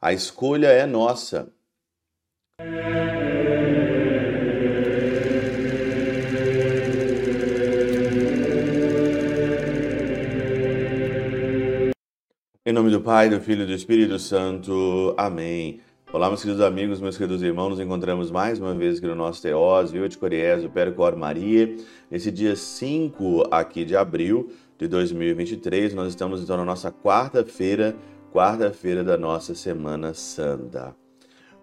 A escolha é nossa. Em nome do Pai, do Filho e do Espírito Santo. Amém. Olá, meus queridos amigos, meus queridos irmãos, nos encontramos mais uma vez aqui no nosso Teós, Viva de Coriés, o Percor Maria. Nesse dia 5 aqui de abril de 2023, nós estamos então na nossa quarta-feira, quarta-feira da nossa Semana Santa.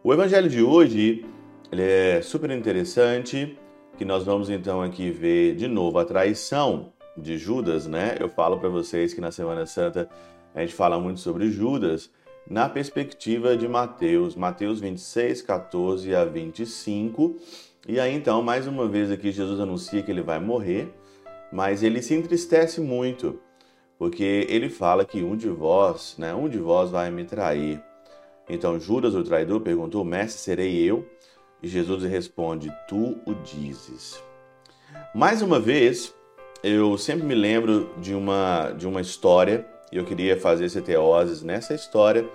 O evangelho de hoje, é super interessante, que nós vamos então aqui ver de novo a traição de Judas, né? Eu falo para vocês que na Semana Santa a gente fala muito sobre Judas na perspectiva de Mateus, Mateus 26, 14 a 25. E aí então, mais uma vez aqui, Jesus anuncia que ele vai morrer, mas ele se entristece muito, porque ele fala que um de vós, né, um de vós vai me trair. Então Judas, o traidor, perguntou: Mestre, serei eu? E Jesus responde: Tu o dizes. Mais uma vez, eu sempre me lembro de uma, de uma história e eu queria fazer esse teoses nessa história,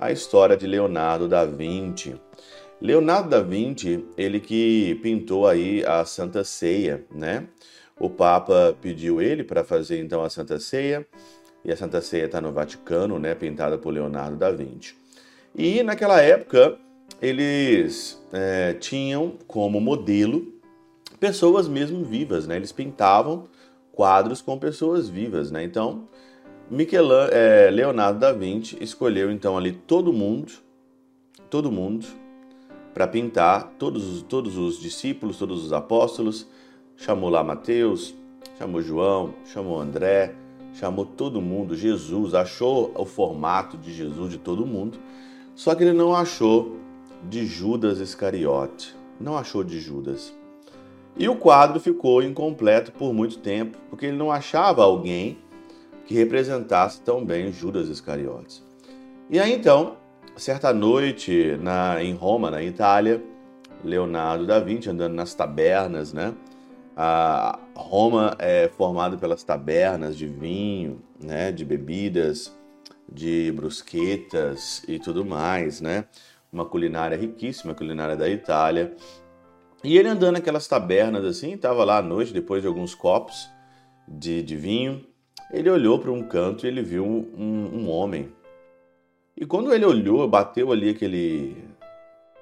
a história de Leonardo da Vinci. Leonardo da Vinci, ele que pintou aí a Santa Ceia, né? O Papa pediu ele para fazer então a Santa Ceia, e a Santa Ceia está no Vaticano, né? Pintada por Leonardo da Vinci. E naquela época eles é, tinham como modelo pessoas mesmo vivas, né? Eles pintavam quadros com pessoas vivas, né? Então Michelan, é, Leonardo da Vinci escolheu então ali todo mundo, todo mundo, para pintar todos, todos os discípulos, todos os apóstolos. Chamou lá Mateus, chamou João, chamou André, chamou todo mundo, Jesus, achou o formato de Jesus de todo mundo, só que ele não achou de Judas Iscariote, não achou de Judas. E o quadro ficou incompleto por muito tempo, porque ele não achava alguém que representasse tão bem Judas Iscariotes. E aí então, certa noite na, em Roma, na Itália, Leonardo da Vinci andando nas tabernas, né? A Roma é formada pelas tabernas de vinho, né? De bebidas, de brusquetas e tudo mais, né? Uma culinária riquíssima, culinária da Itália. E ele andando naquelas tabernas assim, estava lá à noite, depois de alguns copos de, de vinho, ele olhou para um canto e ele viu um, um, homem. E quando ele olhou, bateu ali aquele,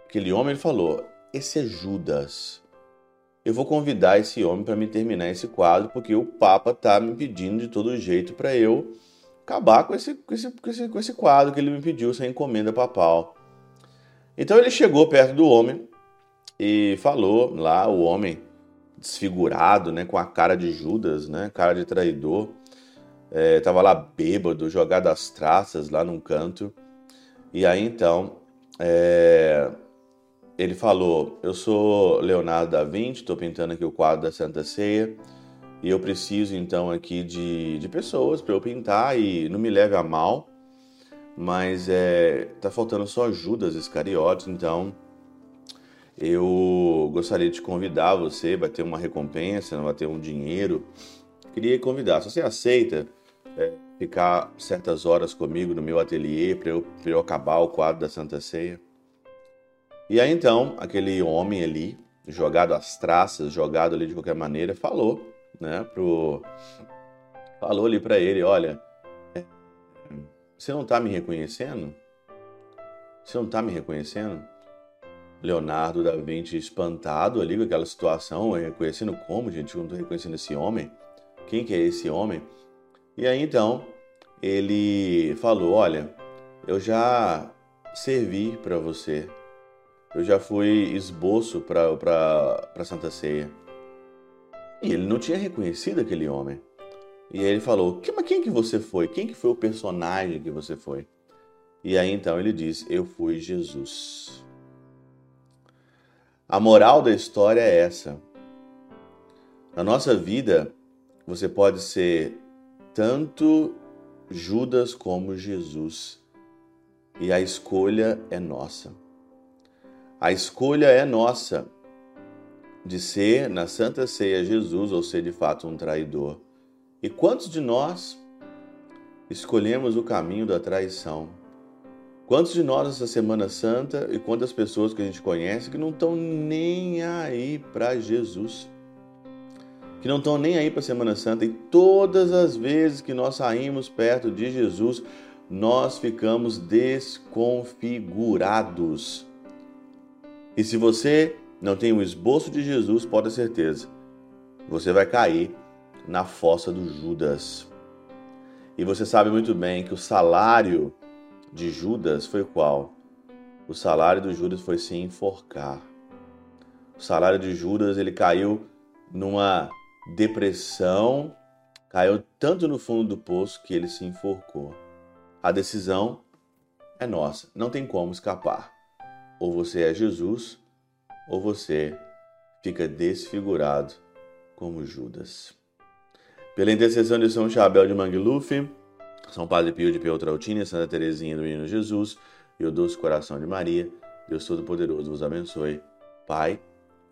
aquele homem, ele falou: Esse é Judas. Eu vou convidar esse homem para me terminar esse quadro, porque o Papa está me pedindo de todo jeito para eu acabar com esse, com, esse, com, esse, com esse quadro que ele me pediu, essa encomenda papal. Então ele chegou perto do homem e falou lá, o homem desfigurado, né, com a cara de Judas, né, cara de traidor é, tava lá bêbado, jogado às traças lá num canto. E aí então é, ele falou: Eu sou Leonardo da Vinci, estou pintando aqui o quadro da Santa Ceia e eu preciso então aqui de, de pessoas para eu pintar e não me leve a mal, mas é, tá faltando só Judas Iscariotes, então eu gostaria de convidar você, vai ter uma recompensa, vai ter um dinheiro. Queria convidar, se você aceita, é, ficar certas horas comigo no meu ateliê para eu, eu acabar o quadro da Santa Ceia. E aí então, aquele homem ali, jogado às traças, jogado ali de qualquer maneira, falou, né, pro falou ali para ele, olha, você não está me reconhecendo? Você não está me reconhecendo? Leonardo da Vinci espantado ali com aquela situação, reconhecendo como, gente, eu não estou reconhecendo esse homem. Quem que é esse homem? E aí então ele falou: Olha, eu já servi para você, eu já fui esboço para Santa Ceia. E ele não tinha reconhecido aquele homem. E aí ele falou: que, Mas quem que você foi? Quem que foi o personagem que você foi? E aí então ele diz: Eu fui Jesus. A moral da história é essa. Na nossa vida, você pode ser tanto Judas como Jesus. E a escolha é nossa. A escolha é nossa de ser na Santa Ceia Jesus ou ser de fato um traidor. E quantos de nós escolhemos o caminho da traição? Quantos de nós essa Semana Santa e quantas pessoas que a gente conhece que não estão nem aí para Jesus? Que não estão nem aí para a Semana Santa e todas as vezes que nós saímos perto de Jesus, nós ficamos desconfigurados. E se você não tem o esboço de Jesus, pode ter certeza, você vai cair na fossa do Judas. E você sabe muito bem que o salário de Judas foi qual? O salário do Judas foi se enforcar. O salário de Judas ele caiu numa depressão, caiu tanto no fundo do poço que ele se enforcou. A decisão é nossa, não tem como escapar. Ou você é Jesus, ou você fica desfigurado como Judas. Pela intercessão de São Chabel de Mangluf, são Padre Pio de Pietrautina, Santa Teresinha do Menino Jesus e o Doce Coração de Maria, Deus Todo-Poderoso vos abençoe. Pai,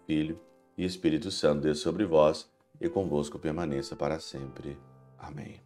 Filho e Espírito Santo, Deus sobre vós e convosco permaneça para sempre. Amém.